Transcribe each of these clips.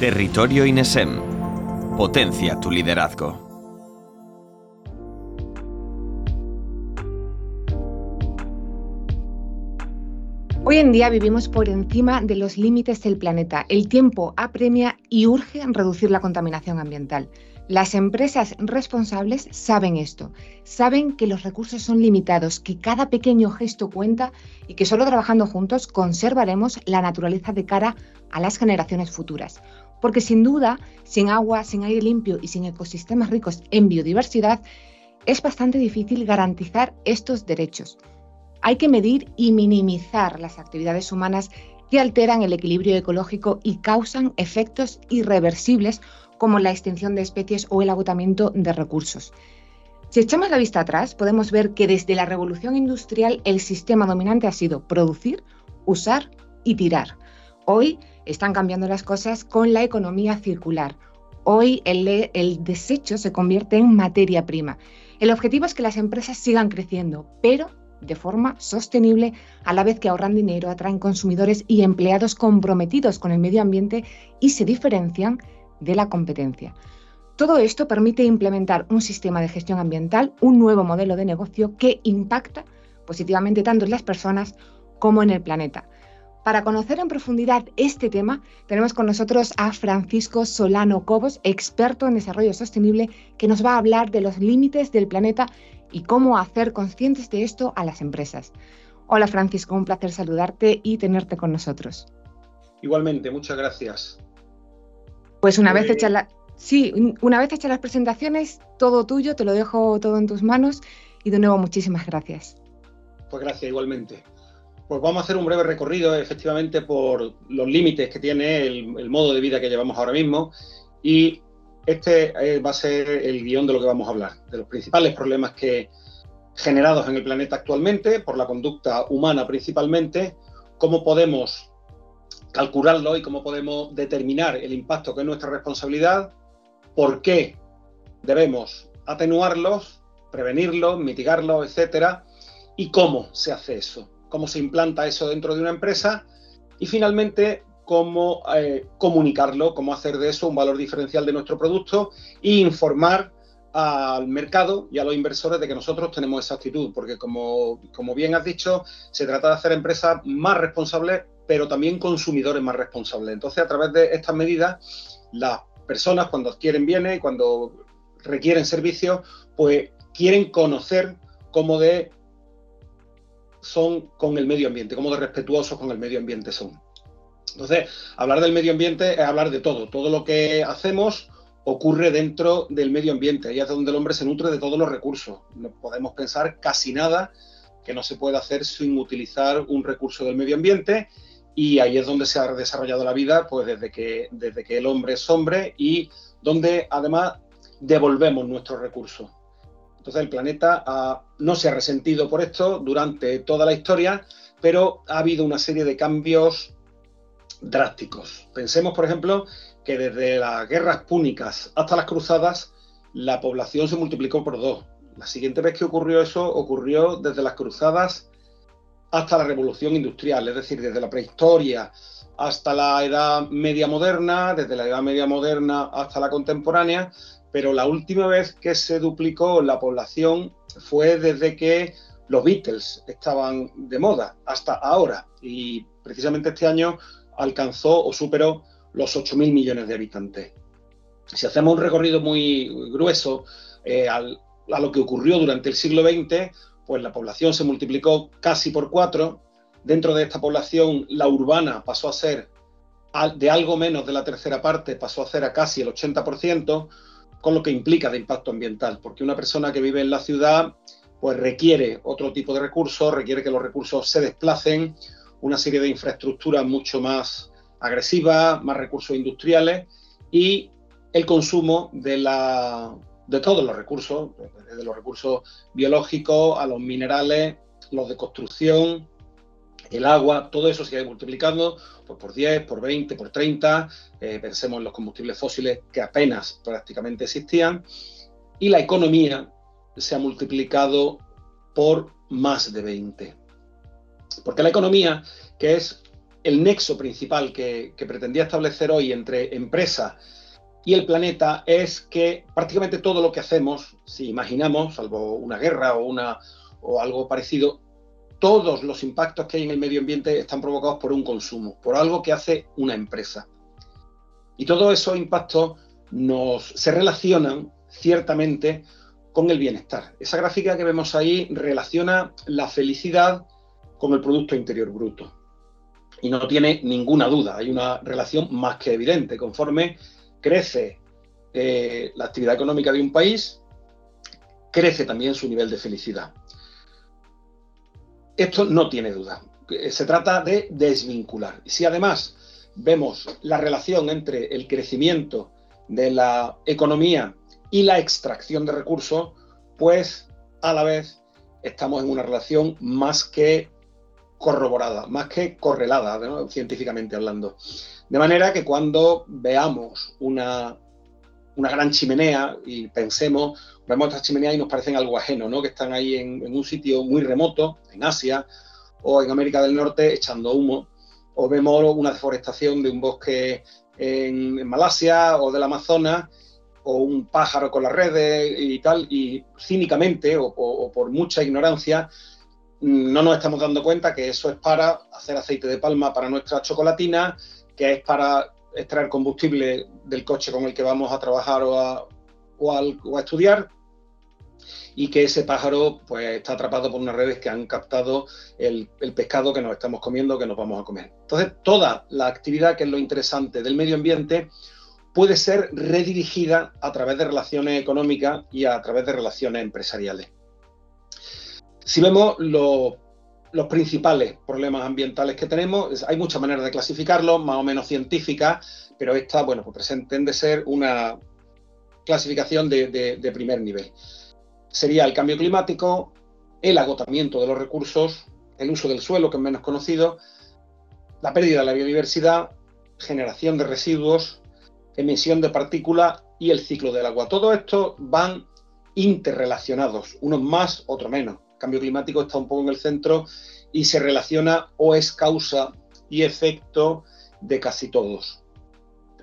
Territorio INESEM. Potencia tu liderazgo. Hoy en día vivimos por encima de los límites del planeta. El tiempo apremia y urge reducir la contaminación ambiental. Las empresas responsables saben esto, saben que los recursos son limitados, que cada pequeño gesto cuenta y que solo trabajando juntos conservaremos la naturaleza de cara a las generaciones futuras. Porque sin duda, sin agua, sin aire limpio y sin ecosistemas ricos en biodiversidad, es bastante difícil garantizar estos derechos hay que medir y minimizar las actividades humanas que alteran el equilibrio ecológico y causan efectos irreversibles como la extinción de especies o el agotamiento de recursos. Si echamos la vista atrás, podemos ver que desde la revolución industrial el sistema dominante ha sido producir, usar y tirar. Hoy están cambiando las cosas con la economía circular. Hoy el, desecho se convierte en materia prima. El objetivo es que las empresas sigan creciendo, pero de forma sostenible, a la vez que ahorran dinero, atraen consumidores y empleados comprometidos con el medio ambiente y se diferencian de la competencia. Todo esto permite implementar un sistema de gestión ambiental, un nuevo modelo de negocio que impacta positivamente tanto en las personas como en el planeta. Para conocer en profundidad este tema, tenemos con nosotros a Francisco Solano Cobos, experto en desarrollo sostenible, que nos va a hablar de los límites del planeta y cómo hacer conscientes de esto a las empresas. Hola Francisco, un placer saludarte y tenerte con nosotros. Igualmente, muchas gracias. Pues una vez eh, hechas la... sí, una vez hechas las presentaciones, todo tuyo, te lo dejo todo en tus manos y de nuevo muchísimas gracias. Pues gracias igualmente. Pues vamos a hacer un breve recorrido efectivamente por los límites que tiene el, modo de vida que llevamos ahora mismo. Y este eh, va a ser el guion de lo que vamos a hablar, de los principales problemas que generados en el planeta actualmente por la conducta humana principalmente, cómo podemos calcularlo y cómo podemos determinar el impacto que es nuestra responsabilidad, por qué debemos atenuarlos, prevenirlos, mitigarlos, etcétera, y cómo se hace eso, cómo se implanta eso dentro de una empresa y finalmente cómo eh, comunicarlo, cómo hacer de eso un valor diferencial de nuestro producto e informar al mercado y a los inversores de que nosotros tenemos esa actitud, porque como, como bien has dicho, se trata de hacer empresas más responsables, pero también consumidores más responsables. Entonces, a través de estas medidas, las personas cuando adquieren bienes y cuando requieren servicios, pues quieren conocer cómo de son con el medio ambiente, cómo de respetuosos con el medio ambiente son. Entonces, hablar del medio ambiente es hablar de todo. Todo lo que hacemos ocurre dentro del medio ambiente. Ahí es donde el hombre se nutre de todos los recursos. No podemos pensar casi nada que no se pueda hacer sin utilizar un recurso del medio ambiente. Y ahí es donde se ha desarrollado la vida, pues desde que, desde que el hombre es hombre y donde además devolvemos nuestros recursos. Entonces el planeta no se ha resentido por esto durante toda la historia, pero ha habido una serie de cambios drásticos. Pensemos, por ejemplo, que desde las guerras púnicas hasta las cruzadas, la población se multiplicó por dos. La siguiente vez que ocurrió eso ocurrió desde las cruzadas hasta la revolución industrial, es decir, desde la prehistoria hasta la edad media moderna, desde la edad media moderna hasta la contemporánea, pero la última vez que se duplicó la población fue desde que los Beatles estaban de moda hasta ahora. Y precisamente este año alcanzó o superó los 8.000 millones de habitantes. Si hacemos un recorrido muy grueso eh, a lo que ocurrió durante el siglo XX, pues la población se multiplicó casi por cuatro. Dentro de esta población, la urbana pasó a ser de algo menos de la tercera parte, pasó a ser a casi el 80%, con lo que implica de impacto ambiental, porque una persona que vive en la ciudad pues requiere otro tipo de recursos, requiere que los recursos se desplacen, una serie de infraestructuras mucho más agresivas, más recursos industriales y el consumo de, la, de todos los recursos, desde los recursos biológicos a los minerales, los de construcción, el agua, todo eso se ha multiplicando por 10, por 20, por 30. Eh, pensemos en los combustibles fósiles que apenas prácticamente existían. Y la economía se ha multiplicado por más de 20. Porque la economía, que es el nexo principal que, pretendía establecer hoy entre empresa y el planeta es que prácticamente todo lo que hacemos, si imaginamos, salvo una guerra o, una, o algo parecido, todos los impactos que hay en el medio ambiente están provocados por un consumo, por algo que hace una empresa. Y todos esos impactos nos, se relacionan ciertamente con el bienestar. Esa gráfica que vemos ahí relaciona la felicidad con el Producto Interior Bruto. Y no tiene ninguna duda, hay una relación más que evidente. Conforme crece eh, la actividad económica de un país, crece también su nivel de felicidad. Esto no tiene duda. Se trata de desvincular. Si además vemos la relación entre el crecimiento de la economía y la extracción de recursos, pues a la vez estamos en una relación más que corroborada, más que correlada, científicamente hablando. De manera que cuando veamos una, una gran chimenea y pensemos, vemos estas chimeneas y nos parecen algo ajeno, ¿no? que están ahí en, un sitio muy remoto, en Asia o en América del Norte, echando humo, o vemos una deforestación de un bosque en, Malasia o del Amazonas, o un pájaro con las redes y tal, y cínicamente o, por mucha ignorancia no nos estamos dando cuenta que eso es para hacer aceite de palma para nuestra chocolatina, que es para extraer combustible del coche con el que vamos a trabajar o a estudiar, y que ese pájaro pues está atrapado por unas redes que han captado el, pescado que nos estamos comiendo, que nos vamos a comer. Entonces, toda la actividad, que es lo interesante del medio ambiente, puede ser redirigida a través de relaciones económicas y a través de relaciones empresariales. Si vemos los, principales problemas ambientales que tenemos, hay muchas maneras de clasificarlos, más o menos científicas, pero esta, bueno, pues pretende ser una clasificación de primer nivel sería el cambio climático, el agotamiento de los recursos, el uso del suelo, que es menos conocido, la pérdida de la biodiversidad, generación de residuos, emisión de partículas y el ciclo del agua. Todo esto van interrelacionados, unos más, otros menos. El cambio climático está un poco en el centro y se relaciona o es causa y efecto de casi todos.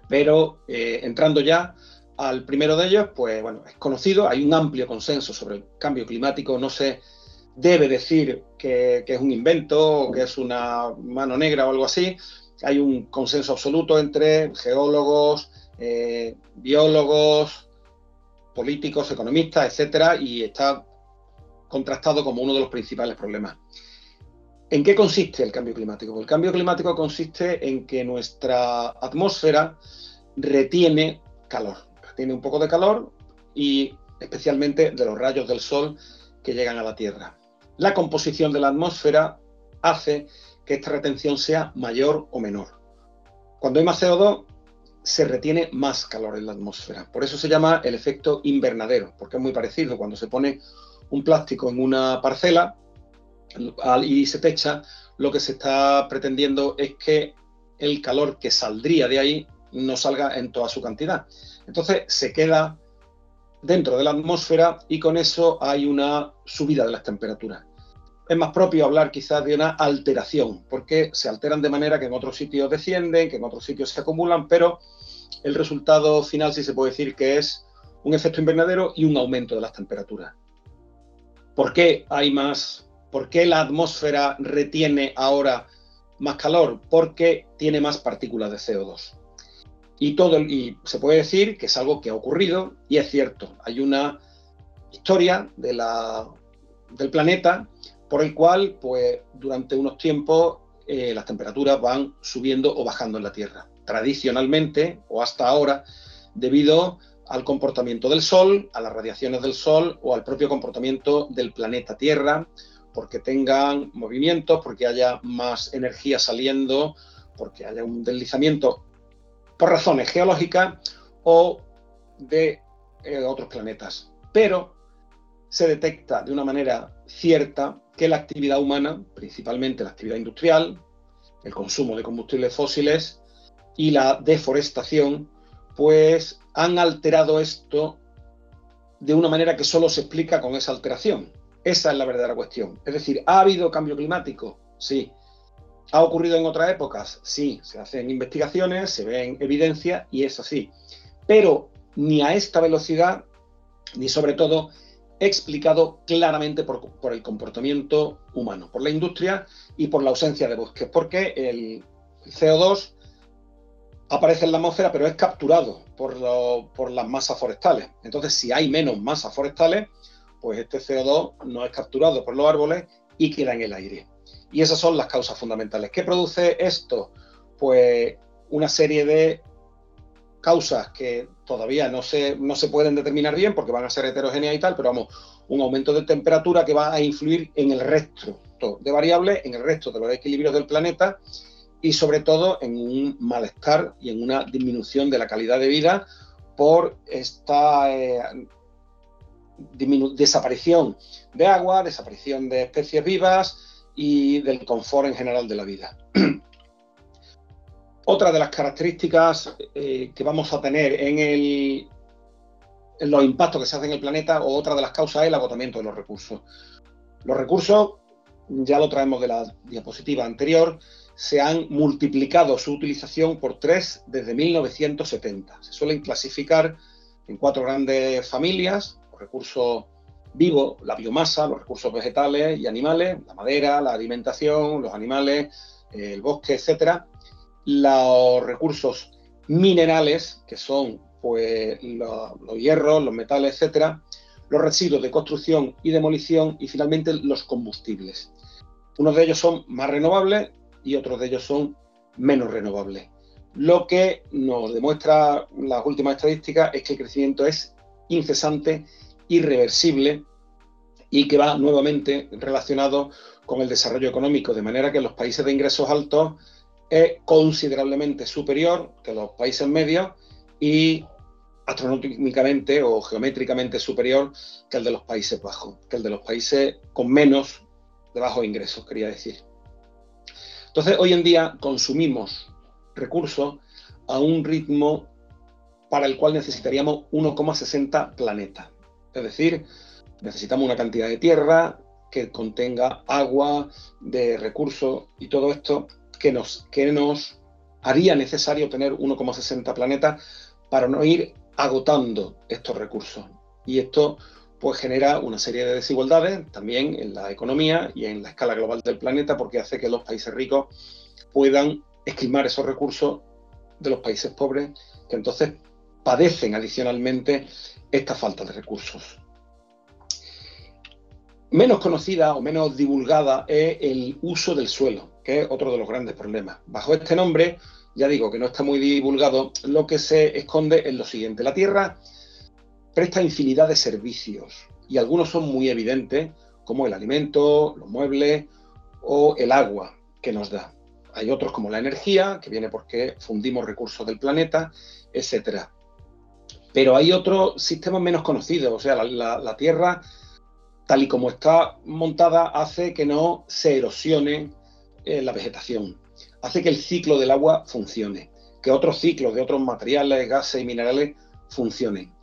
Pero eh, entrando ya al primero de ellos, pues bueno, es conocido, hay un amplio consenso sobre el cambio climático, no se debe decir que, es un invento o que es una mano negra o algo así, hay un consenso absoluto entre geólogos, eh, biólogos, políticos, economistas, etcétera, y está contrastado como uno de los principales problemas. ¿En qué consiste el cambio climático? Pues el cambio climático consiste en que nuestra atmósfera retiene calor tiene un poco de calor y especialmente de los rayos del sol que llegan a la Tierra. La composición de la atmósfera hace que esta retención sea mayor o menor. Cuando hay más CO2, se retiene más calor en la atmósfera. Por eso se llama el efecto invernadero, porque es muy parecido. Cuando se pone un plástico en una parcela y se techa, lo que se está pretendiendo es que el calor que saldría de ahí no salga en toda su cantidad. Entonces se queda dentro de la atmósfera y con eso hay una subida de las temperaturas. Es más propio hablar quizás de una alteración, porque se alteran de manera que en otros sitios descienden, que en otros sitios se acumulan, pero el resultado final sí se puede decir que es un efecto invernadero y un aumento de las temperaturas. ¿Por qué hay más? ¿Por qué la atmósfera retiene ahora más calor? Porque tiene más partículas de CO2. Y, todo, y se puede decir que es algo que ha ocurrido y es cierto. Hay una historia de la, del planeta por el cual, pues, durante unos tiempos eh, las temperaturas van subiendo o bajando en la Tierra. Tradicionalmente, o hasta ahora, debido al comportamiento del Sol, a las radiaciones del Sol o al propio comportamiento del planeta Tierra, porque tengan movimientos, porque haya más energía saliendo, porque haya un deslizamiento por razones geológicas o de eh, otros planetas. Pero se detecta de una manera cierta que la actividad humana, principalmente la actividad industrial, el consumo de combustibles fósiles y la deforestación, pues han alterado esto de una manera que solo se explica con esa alteración. Esa es la verdadera cuestión. Es decir, ¿ha habido cambio climático? Sí. ¿Ha ocurrido en otras épocas? Sí, se hacen investigaciones, se ven evidencias y es así. Pero ni a esta velocidad, ni sobre todo explicado claramente por, el comportamiento humano, por la industria y por la ausencia de bosques, porque el CO2 aparece en la atmósfera, pero es capturado por, por las masas forestales. Entonces, si hay menos masas forestales, pues este CO2 no es capturado por los árboles y queda en el aire. Y esas son las causas fundamentales. ¿Qué produce esto? Pues una serie de causas que todavía no se, no se pueden determinar bien porque van a ser heterogéneas y tal, pero vamos, un aumento de temperatura que va a influir en el resto de variables, en el resto de los equilibrios del planeta y sobre todo en un malestar y en una disminución de la calidad de vida por esta eh, desaparición de agua, desaparición de especies vivas, y del confort en general de la vida. Otra de las características eh, que vamos a tener en, el, los impactos que se hacen en el planeta, o otra de las causas es el agotamiento de los recursos. Los recursos, ya lo traemos de la diapositiva anterior, se han multiplicado su utilización por tres desde 1970. Se suelen clasificar en cuatro grandes familias, recursos vivo, la biomasa, los recursos vegetales y animales, la madera, la alimentación, los animales, el bosque, etcétera, los recursos minerales, que son pues los, hierros, los metales, etcétera, los residuos de construcción y demolición y finalmente los combustibles. Unos de ellos son más renovables y otros de ellos son menos renovables. Lo que nos demuestra las últimas estadísticas es que el crecimiento es incesante irreversible y que va nuevamente relacionado con el desarrollo económico, de manera que los países de ingresos altos es considerablemente superior que los países medios y astronómicamente o geométricamente superior que el de los Países Bajos, que el de los países con menos de bajos ingresos, quería decir. Entonces, hoy en día consumimos recursos a un ritmo para el cual necesitaríamos 1,60 planetas. Es decir, necesitamos una cantidad de tierra que contenga agua, de recursos y todo esto que nos, que nos haría necesario tener 1,60 planetas para no ir agotando estos recursos. Y esto pues genera una serie de desigualdades también en la economía y en la escala global del planeta porque hace que los países ricos puedan esquimar esos recursos de los países pobres que entonces padecen adicionalmente esta falta de recursos. Menos conocida o menos divulgada es el uso del suelo, que es otro de los grandes problemas. Bajo este nombre, ya digo que no está muy divulgado, lo que se esconde es lo siguiente. La Tierra presta infinidad de servicios y algunos son muy evidentes, como el alimento, los muebles o el agua que nos da. Hay otros como la energía, que viene porque fundimos recursos del planeta, etcétera. Pero hay otros sistemas menos conocidos, o sea, la, Tierra, tal y como está montada, hace que no se erosione eh, la vegetación, hace que el ciclo del agua funcione, que otros ciclos de otros materiales, gases y minerales funcionen.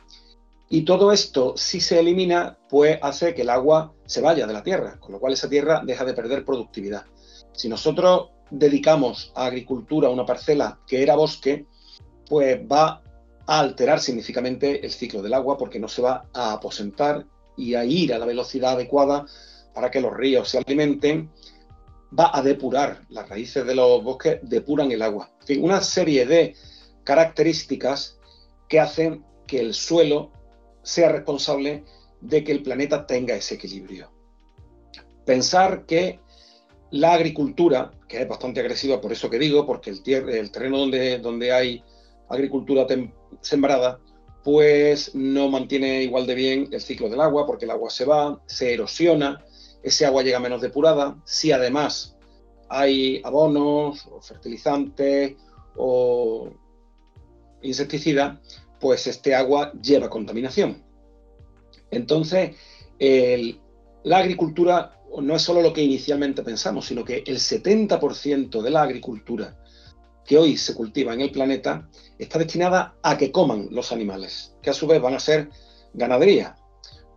Y todo esto, si se elimina, pues hace que el agua se vaya de la tierra, con lo cual esa tierra deja de perder productividad. Si nosotros dedicamos a agricultura una parcela que era bosque, pues va a alterar significativamente el ciclo del agua porque no se va a aposentar y a ir a la velocidad adecuada para que los ríos se alimenten, va a depurar, las raíces de los bosques depuran el agua. En una serie de características que hacen que el suelo sea responsable de que el planeta tenga ese equilibrio. Pensar que la agricultura, que es bastante agresiva por eso que digo, porque el, el terreno donde, donde hay agricultura sembrada, pues no mantiene igual de bien el ciclo del agua, porque el agua se va, se erosiona, ese agua llega menos depurada. Si además hay abonos o fertilizantes o insecticidas, pues este agua lleva contaminación. Entonces, la agricultura no es solo lo que inicialmente pensamos, sino que el 70% de la agricultura que hoy se cultiva en el planeta está destinada a que coman los animales, que a su vez van a ser ganadería,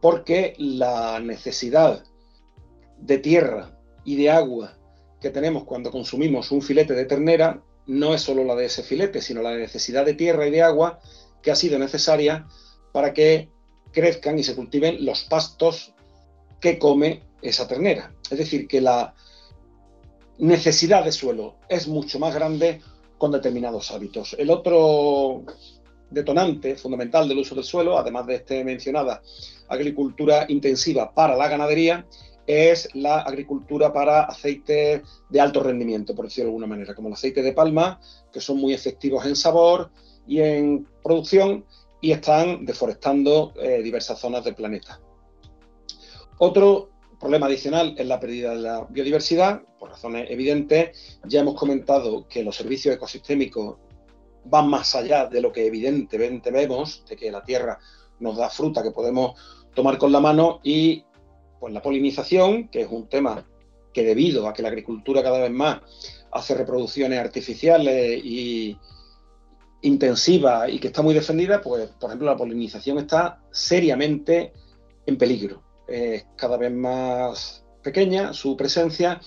porque la necesidad de tierra y de agua que tenemos cuando consumimos un filete de ternera no es solo la de ese filete, sino la necesidad de tierra y de agua que ha sido necesaria para que crezcan y se cultiven los pastos que come esa ternera. Es decir, que la necesidad de suelo es mucho más grande con determinados hábitos. El otro detonante fundamental del uso del suelo, además de este mencionada agricultura intensiva para la ganadería, es la agricultura para aceites de alto rendimiento, por decirlo de alguna manera, como el aceite de palma, que son muy efectivos en sabor y en producción y están deforestando eh, diversas zonas del planeta. Otro problema adicional es la pérdida de la biodiversidad, por razones evidentes. Ya hemos comentado que los servicios ecosistémicos van más allá de lo que evidentemente vemos, de que la Tierra nos da fruta que podemos tomar con la mano y pues la polinización, que es un tema que debido a que la agricultura cada vez más hace reproducciones artificiales y intensivas y que está muy defendida, pues por ejemplo la polinización está seriamente en peligro. Es cada vez más pequeña su presencia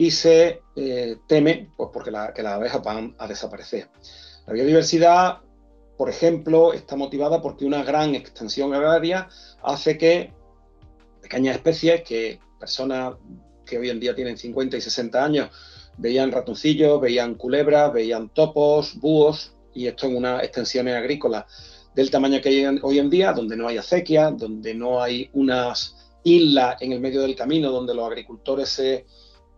y se eh, teme pues, porque que las abejas van a desaparecer. La biodiversidad, por ejemplo, está motivada porque una gran extensión agraria hace que pequeñas especies, que personas que hoy en día tienen 50 y 60 años, veían ratoncillos, veían culebras, veían topos, búhos, y esto en unas extensiones agrícolas del tamaño que hay hoy en día, donde no hay acequia, donde no hay unas islas en el medio del camino donde los agricultores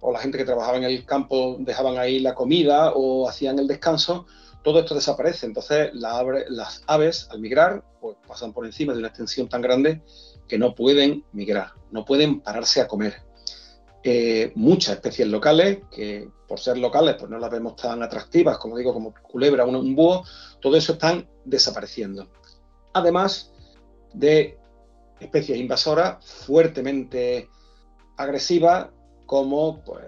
o la gente que trabajaba en el campo dejaban ahí la comida o hacían el descanso, todo esto desaparece. Entonces las aves al migrar pues, pasan por encima de una extensión tan grande que no pueden migrar, no pueden pararse a comer. Eh, muchas especies locales, que por ser locales pues no las vemos tan atractivas, como digo, como culebra, un, un búho, todo eso están desapareciendo. Además de especies invasoras fuertemente agresivas, como pues,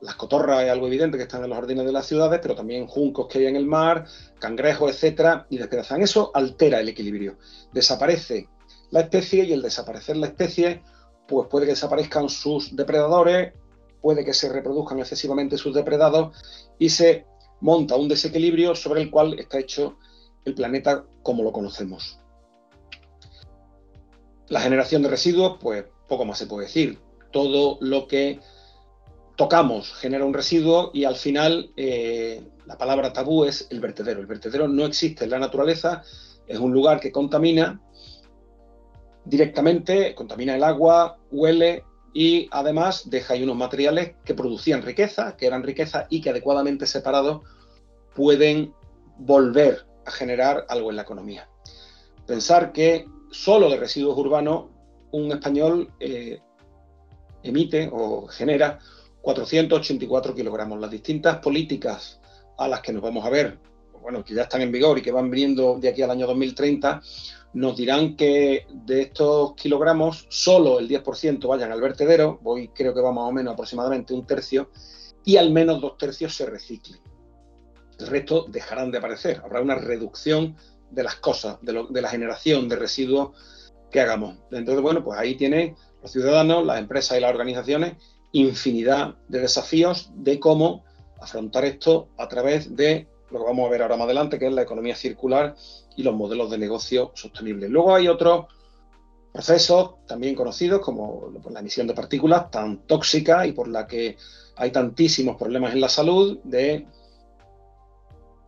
las cotorras es algo evidente que están en los jardines de las ciudades, pero también juncos que hay en el mar, cangrejos, etcétera, y despedazan. Eso altera el equilibrio. Desaparece la especie y el desaparecer la especie, pues puede que desaparezcan sus depredadores, puede que se reproduzcan excesivamente sus depredados y se monta un desequilibrio sobre el cual está hecho el planeta como lo conocemos. La generación de residuos, pues poco más se puede decir. Todo lo que tocamos genera un residuo y al final eh, la palabra tabú es el vertedero. El vertedero no existe en la naturaleza, es un lugar que contamina directamente, contamina el agua, huele y además deja ahí unos materiales que producían riqueza, que eran riqueza y que adecuadamente separados pueden volver a generar algo en la economía. Pensar que solo de residuos urbanos un español eh, emite o genera 484 kilogramos. Las distintas políticas a las que nos vamos a ver, bueno, que ya están en vigor y que van viniendo de aquí al año 2030, nos dirán que de estos kilogramos solo el 10% vayan al vertedero, hoy creo que va más o menos aproximadamente un tercio, y al menos dos tercios se reciclen. El resto dejarán de aparecer, habrá una reducción de las cosas, de, de la generación de residuos que hagamos. Entonces, bueno, pues ahí tienen los ciudadanos, las empresas y las organizaciones infinidad de desafíos de cómo afrontar esto a través de lo que vamos a ver ahora más adelante, que es la economía circular y los modelos de negocio sostenibles. Luego hay otros procesos también conocidos como la emisión de partículas tan tóxica y por la que hay tantísimos problemas en la salud de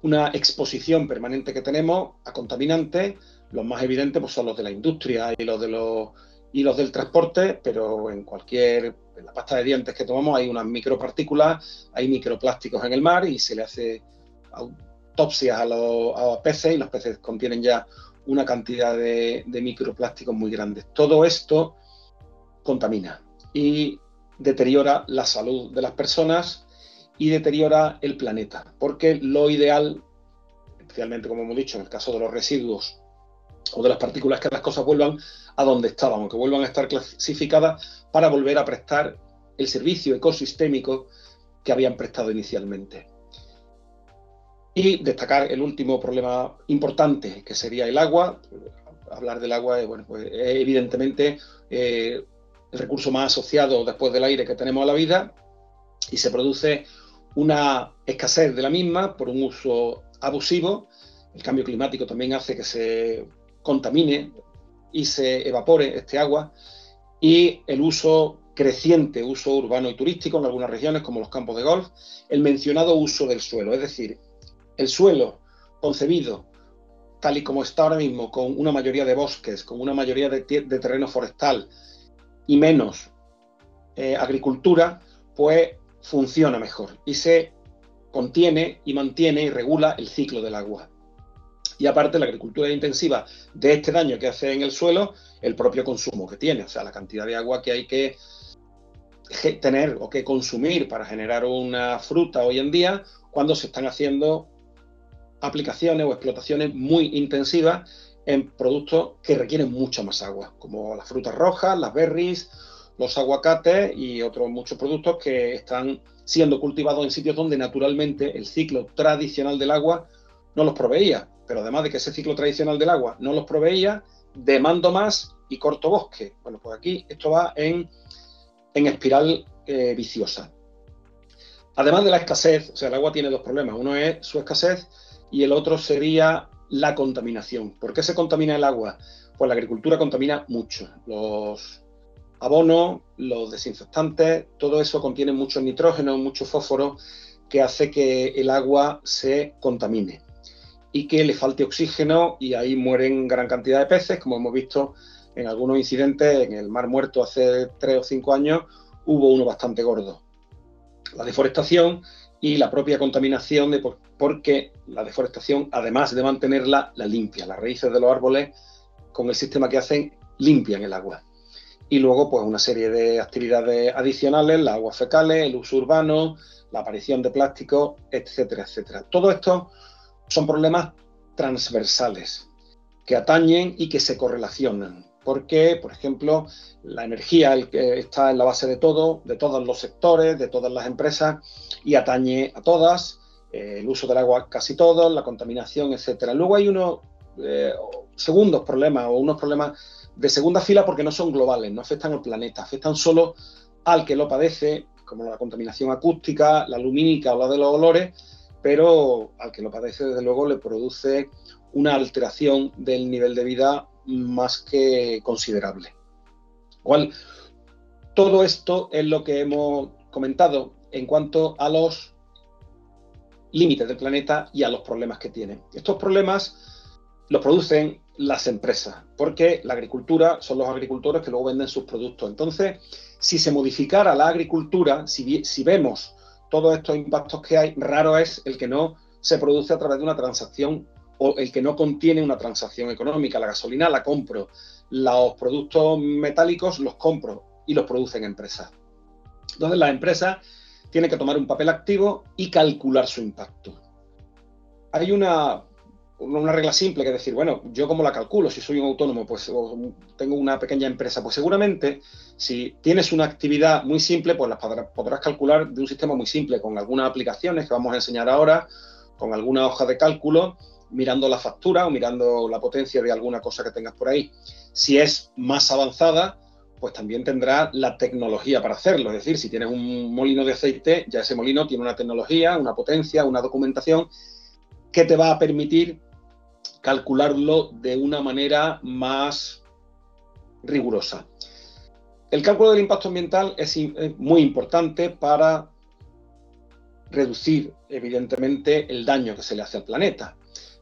una exposición permanente que tenemos a contaminantes. Los más evidentes pues, son los de la industria y los de los y los del transporte, pero en cualquier, en la pasta de dientes que tomamos hay unas micropartículas, hay microplásticos en el mar y se le hace autopsias a los, peces y los peces contienen ya una cantidad de, de microplásticos muy grandes. Todo esto contamina y deteriora la salud de las personas y deteriora el planeta, porque lo ideal, especialmente como hemos dicho en el caso de los residuos o de las partículas, que las cosas vuelvan a donde estaban, que vuelvan a estar clasificadas para volver a prestar el servicio ecosistémico que habían prestado inicialmente. Y destacar el último problema importante, que sería el agua. Hablar del agua bueno, pues es evidentemente eh, el recurso más asociado después del aire que tenemos a la vida. y se produce una escasez de la misma por un uso abusivo. El cambio climático también hace que se contamine y se evapore este agua y el uso creciente, uso urbano y turístico en algunas regiones como los campos de golf, el mencionado uso del suelo, es decir, el suelo concebido tal y como está ahora mismo, con una mayoría de bosques, con una mayoría de, terreno forestal y menos eh, agricultura, pues funciona mejor y se contiene y mantiene y regula el ciclo del agua. Y aparte, la agricultura intensiva de este daño que hace en el suelo, el propio consumo que tiene, o sea, la cantidad de agua que hay que tener o que consumir para generar una fruta hoy en día, cuando se están haciendo aplicaciones o explotaciones muy intensivas en productos que requieren mucha más agua, como las frutas rojas, las berries, los aguacates y otros muchos productos que están siendo cultivados en sitios donde naturalmente el ciclo tradicional del agua no los proveía. Pero además de que ese ciclo tradicional del agua no los proveía, demando más y corto bosque. Bueno, pues aquí esto va en, en espiral eh, viciosa. Además de la escasez, o sea, el agua tiene dos problemas. Uno es su escasez y el otro sería la contaminación. ¿Por qué se contamina el agua? Pues la agricultura contamina mucho. Los abonos, los desinfectantes, todo eso contiene mucho nitrógeno, mucho fósforo, que hace que el agua se contamine y que le falte oxígeno y ahí mueren gran cantidad de peces, como hemos visto en algunos incidentes en el Mar Muerto hace tres o cinco años, hubo uno bastante gordo. La deforestación y la propia contaminación, de, porque la deforestación, además de mantenerla, la limpia. Las raíces de los árboles, con el sistema que hacen, limpian el agua y luego pues una serie de actividades adicionales, las aguas fecales, el uso urbano, la aparición de plástico, etcétera, etcétera. Todo esto son problemas transversales que atañen y que se correlacionan. Porque, por ejemplo, la energía está en la base de todo, de todos los sectores, de todas las empresas, y atañe a todas, eh, el uso del agua casi todos, la contaminación, etcétera. Luego hay unos eh, segundos problemas o unos problemas de segunda fila porque no son globales, no afectan al planeta, afectan solo al que lo padece, como la contaminación acústica, la lumínica o la de los olores, pero al que lo padece desde luego le produce una alteración del nivel de vida más que considerable. Cual, todo esto es lo que hemos comentado en cuanto a los límites del planeta y a los problemas que tiene. Estos problemas los producen las empresas, porque la agricultura son los agricultores que luego venden sus productos. Entonces, si se modificara la agricultura, si, si vemos todos estos impactos que hay, raro es el que no se produce a través de una transacción o el que no contiene una transacción económica. La gasolina la compro, los productos metálicos los compro y los producen empresas. Entonces, las empresas tienen que tomar un papel activo y calcular su impacto. Hay una una regla simple que decir, bueno, yo cómo la calculo, si soy un autónomo, pues tengo una pequeña empresa, pues seguramente si tienes una actividad muy simple, pues la podrás, calcular de un sistema muy simple, con algunas aplicaciones que vamos a enseñar ahora, con alguna hoja de cálculo, mirando la factura o mirando la potencia de alguna cosa que tengas por ahí. Si es más avanzada, pues también tendrá la tecnología para hacerlo. Es decir, si tienes un molino de aceite, ya ese molino tiene una tecnología, una potencia, una documentación que te va a permitir calcularlo de una manera más rigurosa. El cálculo del impacto ambiental es muy importante para reducir, evidentemente, el daño que se le hace al planeta.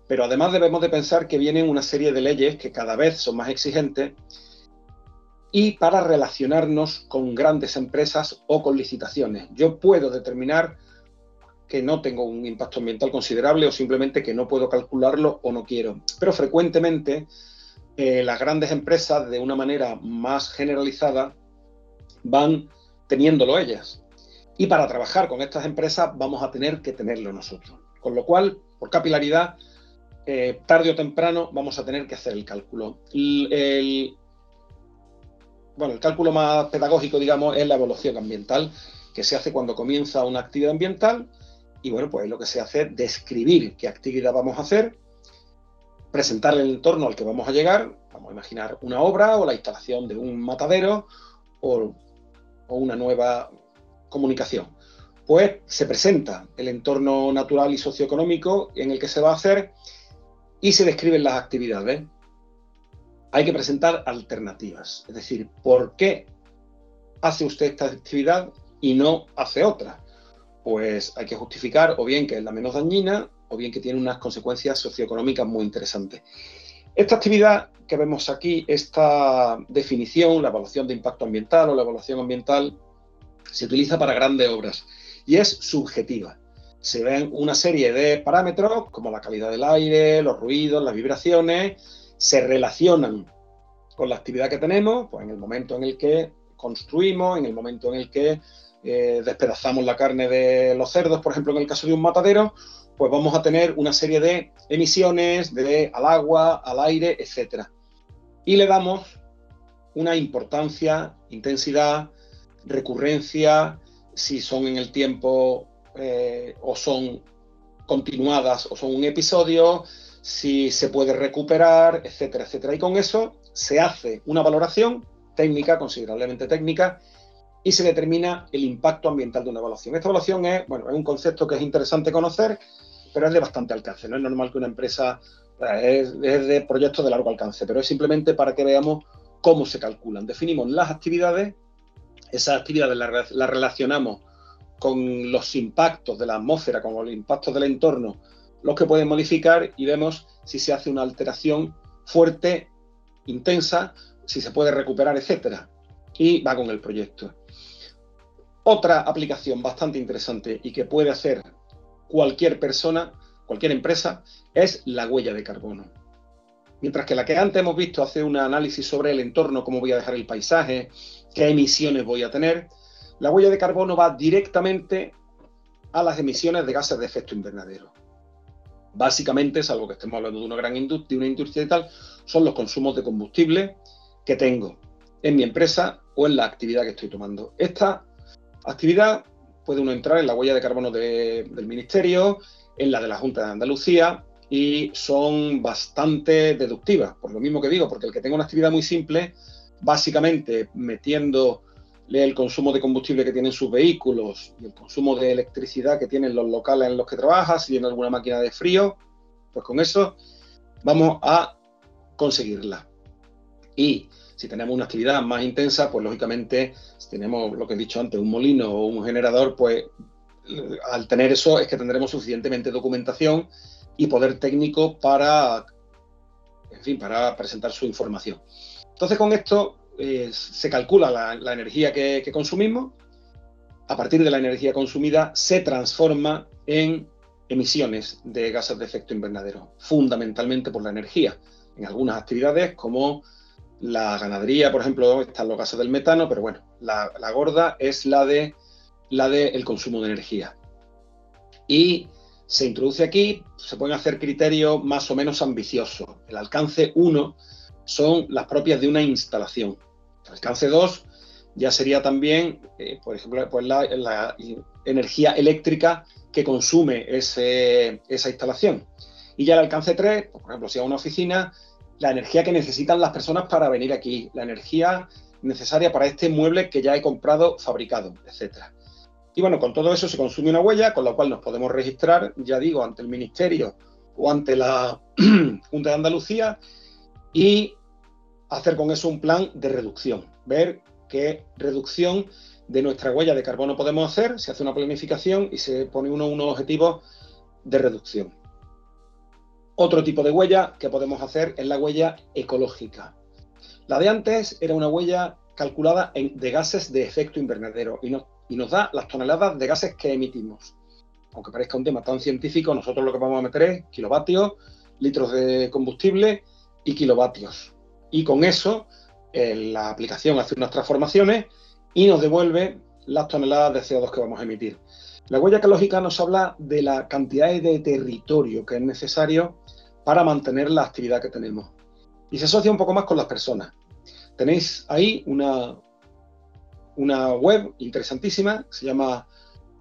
Pero además debemos de pensar que vienen una serie de leyes que cada vez son más exigentes y para relacionarnos con grandes empresas o con licitaciones. Yo puedo determinar que no tengo un impacto ambiental considerable o simplemente que no puedo calcularlo o no quiero. Pero frecuentemente eh, las grandes empresas, de una manera más generalizada, van teniéndolo ellas. Y para trabajar con estas empresas vamos a tener que tenerlo nosotros. Con lo cual, por capilaridad, eh, tarde o temprano vamos a tener que hacer el cálculo. el, bueno, el cálculo más pedagógico, digamos, es la evaluación ambiental, que se hace cuando comienza una actividad ambiental y bueno, pues lo que se hace es describir qué actividad vamos a hacer, presentar el entorno al que vamos a llegar, vamos a imaginar una obra o la instalación de un matadero o, una nueva comunicación. pues se presenta el entorno natural y socioeconómico en el que se va a hacer y se describen las actividades. Hay que presentar alternativas, es decir, ¿por qué hace usted esta actividad y no hace otra? Pues hay que justificar o bien que es la menos dañina o bien que tiene unas consecuencias socioeconómicas muy interesantes. Esta actividad que vemos aquí, esta definición, la evaluación de impacto ambiental o la evaluación ambiental, se utiliza para grandes obras y es subjetiva. Se ven una serie de parámetros como la calidad del aire, los ruidos, las vibraciones, se relacionan con la actividad que tenemos, pues en el momento en el que construimos, en el momento en el que eh, despedazamos la carne de los cerdos, por ejemplo, en el caso de un matadero, pues vamos a tener una serie de emisiones de, al agua, al aire, etc. Y le damos una importancia, intensidad, recurrencia, si son en el tiempo eh, o son continuadas o son un episodio, si se puede recuperar, etcétera, etcétera. Y con eso se hace una valoración técnica, considerablemente técnica, y se determina el impacto ambiental de una evaluación. Esta evaluación es, bueno, es un concepto que es interesante conocer, pero es de bastante alcance. No es normal que una empresa eh, es, de proyectos de largo alcance, pero es simplemente para que veamos cómo se calculan. Definimos las actividades, esas actividades las, las relacionamos con los impactos de la atmósfera, con los impactos del entorno, los que pueden modificar y vemos si se hace una alteración fuerte, intensa, si se puede recuperar, etcétera. Y va con el proyecto. Otra aplicación bastante interesante y que puede hacer cualquier persona, cualquier empresa, es la huella de carbono. Mientras que la que antes hemos visto hace un análisis sobre el entorno, cómo voy a dejar el paisaje, qué emisiones voy a tener, la huella de carbono va directamente a las emisiones de gases de efecto invernadero. Básicamente, salvo que estemos hablando de una gran industria, una industria y tal, son los consumos de combustible que tengo en mi empresa o en la actividad que estoy tomando. Esta actividad puede uno entrar en la huella de carbono del Ministerio, en la de la Junta de Andalucía, y son bastante deductivas, por lo mismo que digo, porque el que tenga una actividad muy simple, básicamente metiendo el consumo de combustible que tienen sus vehículos y el consumo de electricidad que tienen los locales en los que trabaja, si tiene alguna máquina de frío, pues con eso vamos a conseguirla. Y si tenemos una actividad más intensa, pues lógicamente, si tenemos lo que he dicho antes, un molino o un generador, pues al tener eso es que tendremos suficientemente documentación y poder técnico para, en fin, para presentar su información. Entonces, con esto eh, se calcula la, energía que, que, consumimos. A partir de la energía consumida se transforma en emisiones de gases de efecto invernadero, fundamentalmente por la energía. En algunas actividades, como la ganadería, por ejemplo, están los gases del metano, pero bueno, la, gorda es la de la del consumo de energía. Y se introduce aquí, se pueden hacer criterios más o menos ambiciosos. El alcance 1 son las propias de una instalación. El alcance 2 ya sería también, eh, por ejemplo, pues la, energía eléctrica que consume esa instalación. Y ya el alcance 3, pues, por ejemplo, si a una oficina, la energía que necesitan las personas para venir aquí, la energía necesaria para este mueble que ya he comprado, fabricado, etc. Y bueno, con todo eso se consume una huella, con la cual nos podemos registrar, ya digo, ante el Ministerio o ante la Junta de Andalucía y hacer con eso un plan de reducción, ver qué reducción de nuestra huella de carbono podemos hacer, se hace una planificación y se pone uno unos objetivos de reducción. Otro tipo de huella que podemos hacer es la huella ecológica. La de antes era una huella calculada de gases de efecto invernadero y, y nos da las toneladas de gases que emitimos. Aunque parezca un tema tan científico, nosotros lo que vamos a meter es kilovatios, litros de combustible y kilovatios. Y con eso la aplicación hace unas transformaciones y nos devuelve las toneladas de CO2 que vamos a emitir. La huella ecológica nos habla de la cantidad de territorio que es necesario para mantener la actividad que tenemos. Y se asocia un poco más con las personas. Tenéis ahí una, una web interesantísima, se llama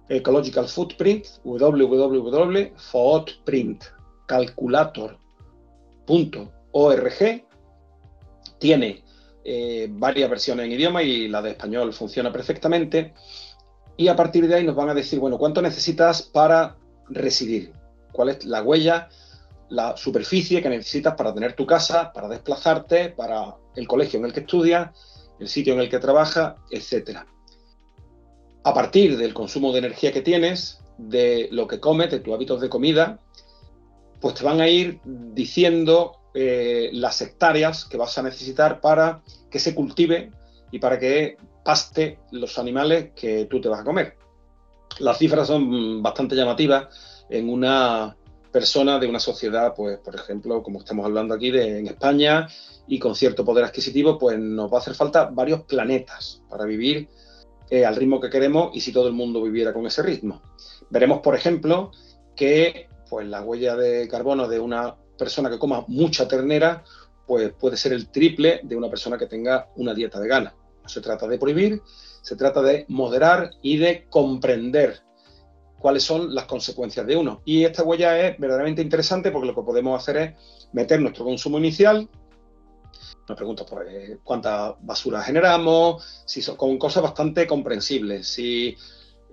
Ecological Footprint, www.footprintcalculator.org. Tiene eh, varias versiones en idioma y la de español funciona perfectamente. y a partir de ahí nos van a decir, bueno, ¿cuánto necesitas para residir? ¿Cuál es la huella, la superficie que necesitas para tener tu casa, para desplazarte, para el colegio en el que estudias, el sitio en el que trabajas, etcétera? A partir del consumo de energía que tienes, de lo que comes, de tus hábitos de comida, pues te van a ir diciendo eh, las hectáreas que vas a necesitar para que se cultive y para que paste los animales que tú te vas a comer. Las cifras son bastante llamativas en una persona de una sociedad, pues, por ejemplo, como estamos hablando aquí de, en España y con cierto poder adquisitivo, pues nos va a hacer falta varios planetas para vivir eh, al ritmo que queremos y si todo el mundo viviera con ese ritmo. Veremos, por ejemplo, que pues, la huella de carbono de una persona que coma mucha ternera pues, puede ser el triple de una persona que tenga una dieta vegana. No se trata de prohibir, se trata de moderar y de comprender cuáles son las consecuencias de uno. Y esta huella es verdaderamente interesante porque lo que podemos hacer es meter nuestro consumo inicial, nos pregunto pues, cuánta basura generamos, si son con cosas bastante comprensibles, si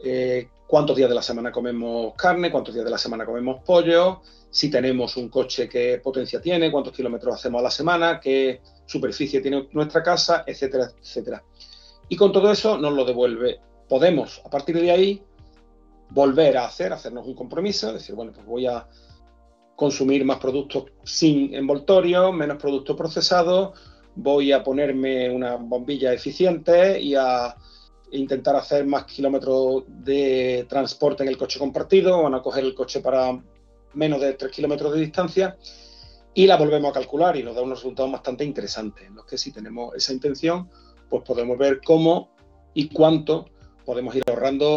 eh, cuántos días de la semana comemos carne, cuántos días de la semana comemos pollo, si tenemos un coche, qué potencia tiene, cuántos kilómetros hacemos a la semana, qué superficie tiene nuestra casa, etcétera, etcétera. Y con todo eso nos lo devuelve. Podemos, a partir de ahí, volver a hacer, hacernos un compromiso, decir, bueno, pues voy a consumir más productos sin envoltorio, menos productos procesados, voy a ponerme una bombilla eficiente y a intentar hacer más kilómetros de transporte en el coche compartido, van a coger el coche para menos de 3 kilómetros de distancia y la volvemos a calcular y nos da unos resultados bastante interesantes, en los que si tenemos esa intención, pues podemos ver cómo y cuánto podemos ir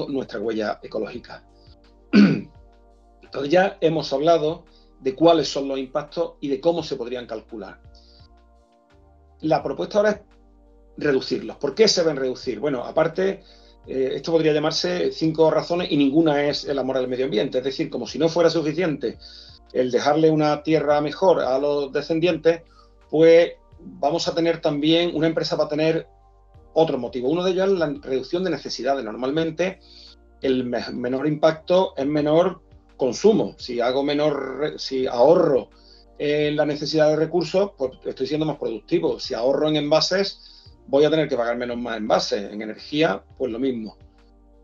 nuestra huella ecológica. Entonces ya hemos hablado de cuáles son los impactos y de cómo se podrían calcular. La propuesta ahora es reducirlos. ¿Por qué se deben reducir? Bueno, aparte, eh, esto podría llamarse cinco razones y ninguna es el amor al medio ambiente. Es decir, como si no fuera suficiente el dejarle una tierra mejor a los descendientes, pues vamos a tener también, una empresa va a tener otro motivo. Uno de ellos es la reducción de necesidades. Normalmente el menor impacto es menor consumo. Si hago menor, si ahorro en la necesidad de recursos, pues estoy siendo más productivo. Si ahorro en envases, voy a tener que pagar menos más envases. En energía, pues lo mismo.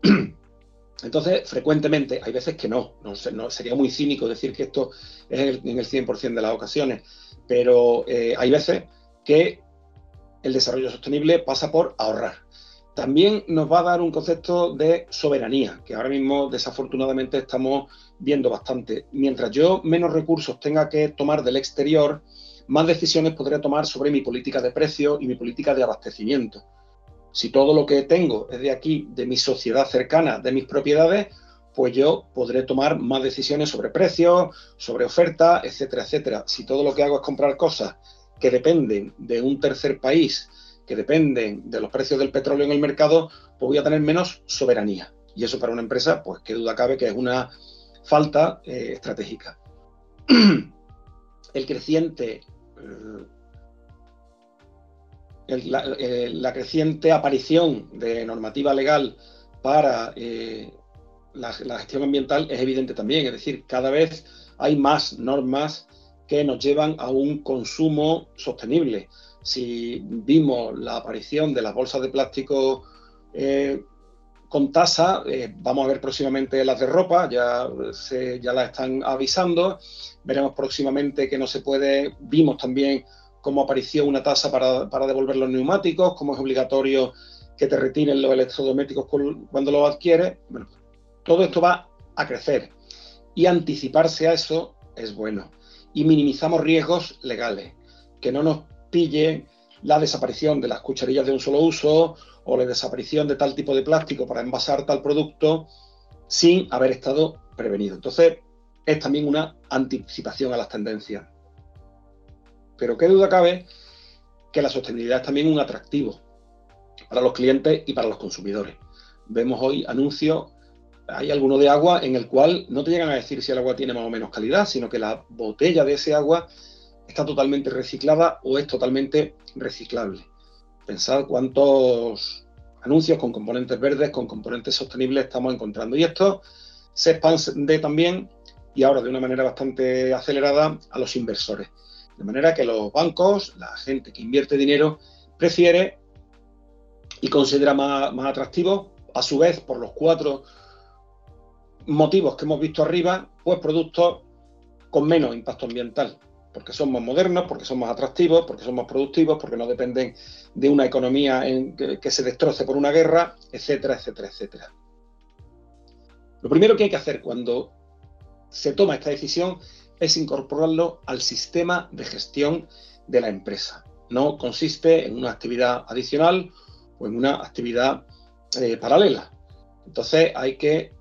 Entonces, frecuentemente, hay veces que no, no, sería muy cínico decir que esto es en el, 100% de las ocasiones, pero eh, hay veces que el desarrollo sostenible pasa por ahorrar también nos va a dar un concepto de soberanía, que ahora mismo desafortunadamente estamos viendo bastante. Mientras yo menos recursos tenga que tomar del exterior, más decisiones podré tomar sobre mi política de precio y mi política de abastecimiento. Si todo lo que tengo es de aquí, de mi sociedad cercana, de mis propiedades, pues yo podré tomar más decisiones sobre precios, sobre oferta, etcétera, etcétera. Si todo lo que hago es comprar cosas que dependen de un tercer país, que dependen de los precios del petróleo en el mercado, pues voy a tener menos soberanía. Y eso para una empresa, pues qué duda cabe que es una falta eh, estratégica. el creciente, eh, la, creciente aparición de normativa legal para eh, la, gestión ambiental es evidente también, es decir, cada vez hay más normas que nos llevan a un consumo sostenible si vimos la aparición de las bolsas de plástico eh, con tasa, eh, vamos a ver próximamente las de ropa, ya, se, ya las están avisando, veremos próximamente que no se puede, vimos también cómo apareció una tasa para, devolver los neumáticos, cómo es obligatorio que te retiren los electrodomésticos cuando los adquieres. Bueno, todo esto va a crecer y anticiparse a eso es bueno. Y minimizamos riesgos legales, que no nos pille la desaparición de las cucharillas de un solo uso o la desaparición de tal tipo de plástico para envasar tal producto sin haber estado prevenido. Entonces, es también una anticipación a las tendencias. Pero qué duda cabe que la sostenibilidad es también un atractivo para los clientes y para los consumidores. Vemos hoy anuncios, hay alguno de agua en el cual no te llegan a decir si el agua tiene más o menos calidad, sino que la botella de ese agua está totalmente reciclada o es totalmente reciclable. Pensad cuántos anuncios con componentes verdes, con componentes sostenibles estamos encontrando. Y esto se expande también, y ahora de una manera bastante acelerada, a los inversores. De manera que los bancos, la gente que invierte dinero, prefiere y considera más, más atractivo, a su vez, por los cuatro motivos que hemos visto arriba, pues productos con menos impacto ambiental, porque son más modernos, porque son más atractivos, porque son más productivos, porque no dependen de una economía que, se destroce por una guerra, etcétera, etcétera, etcétera. Lo primero que hay que hacer cuando se toma esta decisión es incorporarlo al sistema de gestión de la empresa. No consiste en una actividad adicional o en una actividad eh, paralela. Entonces hay que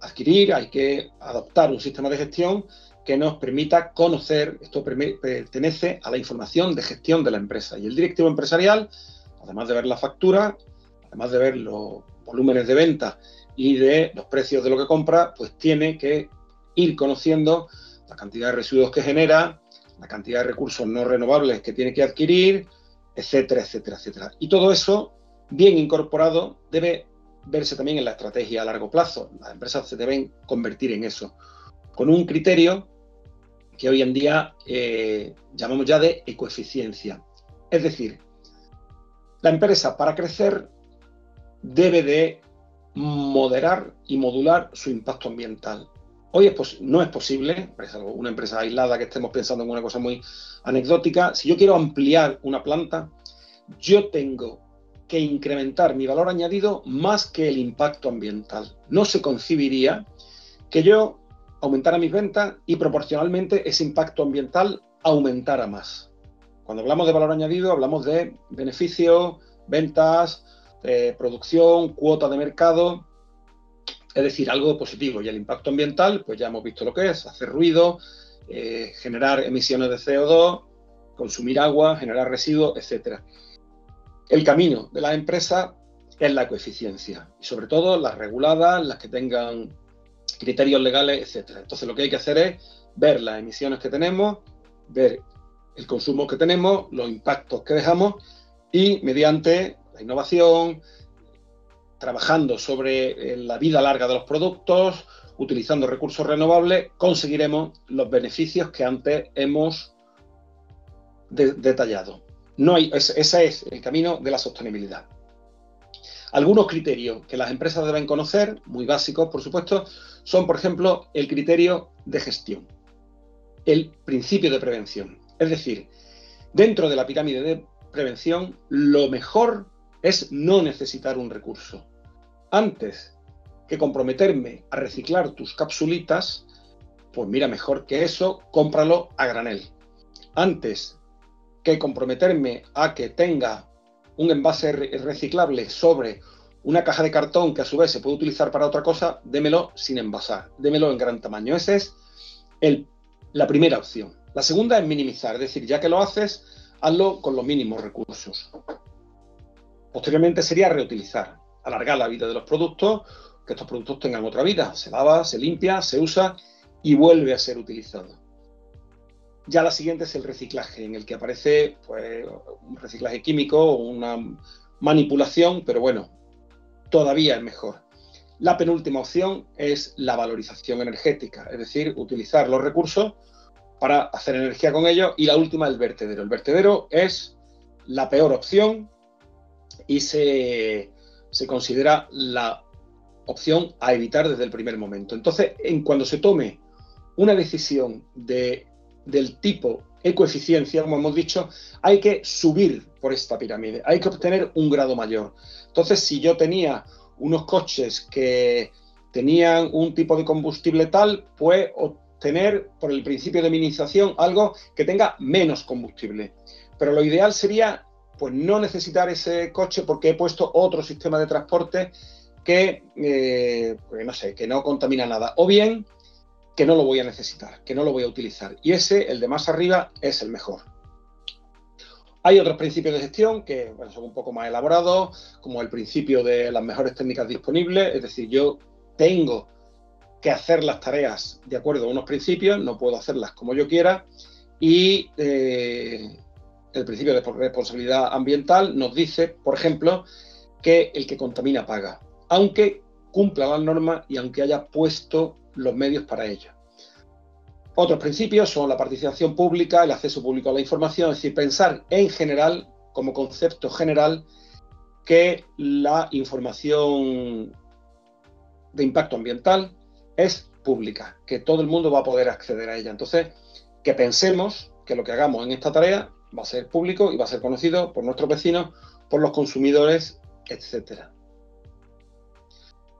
adquirir, hay que adoptar un sistema de gestión que nos permita conocer, esto pertenece a la información de gestión de la empresa. Y el directivo empresarial, además de ver la factura, además de ver los volúmenes de venta y de los precios de lo que compra, pues tiene que ir conociendo la cantidad de residuos que genera, la cantidad de recursos no renovables que tiene que adquirir, etcétera, etcétera, etcétera. Y todo eso, bien incorporado, debe verse también en la estrategia a largo plazo. Las empresas se deben convertir en eso, con un criterio que hoy en día eh, llamamos ya de ecoeficiencia. Es decir, la empresa para crecer debe de moderar y modular su impacto ambiental. Hoy no es posible, es una empresa aislada que estemos pensando en una cosa muy anecdótica, si yo quiero ampliar una planta, yo tengo que incrementar mi valor añadido más que el impacto ambiental. No se concibiría que yo aumentara mis ventas y proporcionalmente ese impacto ambiental aumentara más. Cuando hablamos de valor añadido hablamos de beneficios, ventas, producción, cuota de mercado, es decir, algo positivo. Y el impacto ambiental, pues ya hemos visto lo que es, hacer ruido, eh, generar emisiones de CO2, consumir agua, generar residuos, etcétera el camino de las empresas es la coeficiencia y sobre todo las reguladas, las que tengan criterios legales, etcétera. Entonces lo que hay que hacer es ver las emisiones que tenemos, ver el consumo que tenemos, los impactos que dejamos y mediante la innovación, trabajando sobre eh, la vida larga de los productos, utilizando recursos renovables, conseguiremos los beneficios que antes hemos detallado. No hay, ese es el camino de la sostenibilidad. Algunos criterios que las empresas deben conocer, muy básicos por supuesto, son por ejemplo el criterio de gestión, el principio de prevención. Es decir, dentro de la pirámide de prevención, lo mejor es no necesitar un recurso. Antes que comprometerme a reciclar tus capsulitas, pues mira, mejor que eso, cómpralo a granel. Antes que comprometerme a que tenga un envase reciclable sobre una caja de cartón que a su vez se puede utilizar para otra cosa, démelo sin envasar, démelo en gran tamaño. Esa es la primera opción. La segunda es minimizar, es decir, ya que lo haces, hazlo con los mínimos recursos. Posteriormente sería reutilizar, alargar la vida de los productos, que estos productos tengan otra vida. Se lava, se limpia, se usa y vuelve a ser utilizado. Ya la siguiente es el reciclaje, en el que aparece pues, un reciclaje químico una manipulación, pero bueno, todavía es mejor. La penúltima opción es la valorización energética, es decir, utilizar los recursos para hacer energía con ellos. Y la última, el vertedero. El vertedero es la peor opción y se, se considera la opción a evitar desde el primer momento. Entonces, en cuando se tome una decisión de del tipo ecoeficiencia, como hemos dicho, hay que subir por esta pirámide, hay que obtener un grado mayor. Entonces, si yo tenía unos coches que tenían un tipo de combustible tal, pues obtener por el principio de minimización algo que tenga menos combustible. Pero lo ideal sería pues no necesitar ese coche porque he puesto otro sistema de transporte que, eh, pues, no sé, que no contamina nada. O bien que no lo voy a necesitar, que no lo voy a utilizar. Y ese, el de más arriba, es el mejor. Hay otros principios de gestión que son un poco más elaborados, como el principio de las mejores técnicas disponibles, es decir, yo tengo que hacer las tareas de acuerdo a unos principios, no puedo hacerlas como yo quiera, y eh, el principio de responsabilidad ambiental nos dice, por ejemplo, que el que contamina paga, aunque cumpla las normas y aunque haya puesto los medios para ello. Otros principios son la participación pública, el acceso público a la información, es decir, pensar en general, como concepto general, que la información de impacto ambiental es pública, que todo el mundo va a poder acceder a ella. Entonces, que pensemos que lo que hagamos en esta tarea va a ser público y va a ser conocido por nuestros vecinos, por los consumidores, etcétera.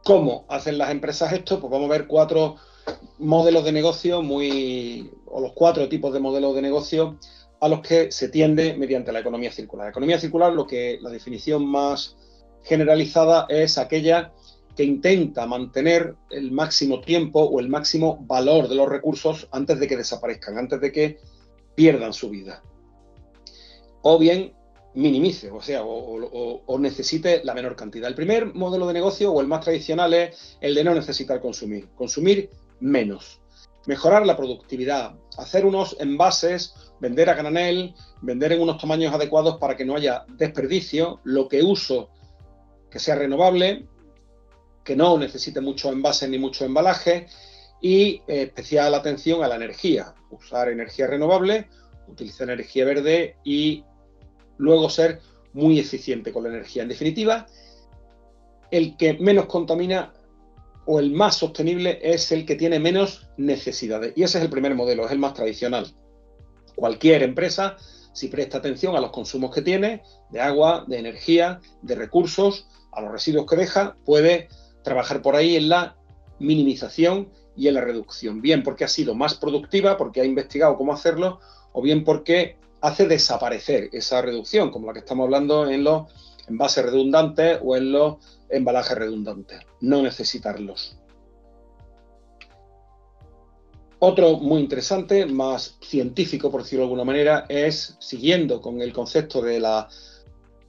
¿Cómo hacen las empresas esto? Pues vamos a ver cuatro modelos de negocio muy, o los cuatro tipos de modelos de negocio a los que se tiende mediante la economía circular. La economía circular, lo que la definición más generalizada es aquella que intenta mantener el máximo tiempo o el máximo valor de los recursos antes de que desaparezcan, antes de que pierdan su vida. O bien minimice, o sea, o, necesite la menor cantidad. El primer modelo de negocio o el más tradicional es el de no necesitar consumir, consumir menos, mejorar la productividad, hacer unos envases, vender a granel, vender en unos tamaños adecuados para que no haya desperdicio, lo que uso que sea renovable, que no necesite muchos envases ni mucho embalaje y eh, especial atención a la energía, usar energía renovable, utilizar energía verde y luego ser muy eficiente con la energía. En definitiva, el que menos contamina o el más sostenible es el que tiene menos necesidades. Y ese es el primer modelo, es el más tradicional. Cualquier empresa, si presta atención a los consumos que tiene, de agua, de energía, de recursos, a los residuos que deja, puede trabajar por ahí en la minimización y en la reducción. Bien porque ha sido más productiva, porque ha investigado cómo hacerlo, o bien porque hace desaparecer esa reducción, como la que estamos hablando en los envases redundantes o en los embalajes redundantes, no necesitarlos. Otro muy interesante, más científico por decirlo de alguna manera, es, siguiendo con el concepto de la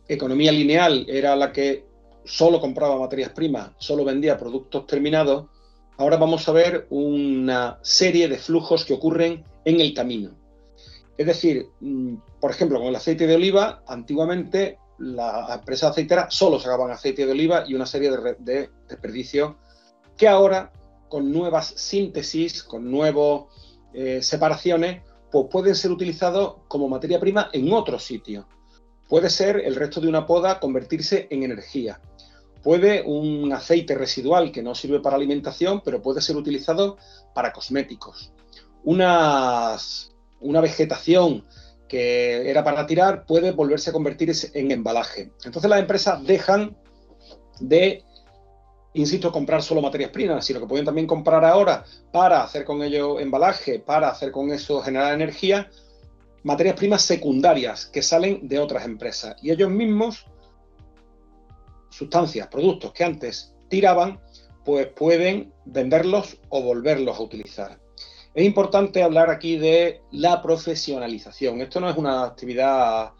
economía lineal, era la que solo compraba materias primas, solo vendía productos terminados, ahora vamos a ver una serie de flujos que ocurren en el camino. Es decir, mm, por ejemplo, con el aceite de oliva, antiguamente las empresas aceiteras solo sacaban aceite de oliva y una serie de, desperdicios que ahora, con nuevas síntesis, con nuevas eh, separaciones, pues pueden ser utilizados como materia prima en otro sitio. Puede ser el resto de una poda convertirse en energía. Puede un aceite residual que no sirve para alimentación, pero puede ser utilizado para cosméticos. Unas una vegetación que era para tirar puede volverse a convertir en embalaje. Entonces las empresas dejan de, insisto, comprar solo materias primas, sino que pueden también comprar ahora para hacer con ello embalaje, para hacer con eso generar energía, materias primas secundarias que salen de otras empresas. Y ellos mismos, sustancias, productos que antes tiraban, pues pueden venderlos o volverlos a utilizar. Es importante hablar aquí de la profesionalización. Esto no es una actividad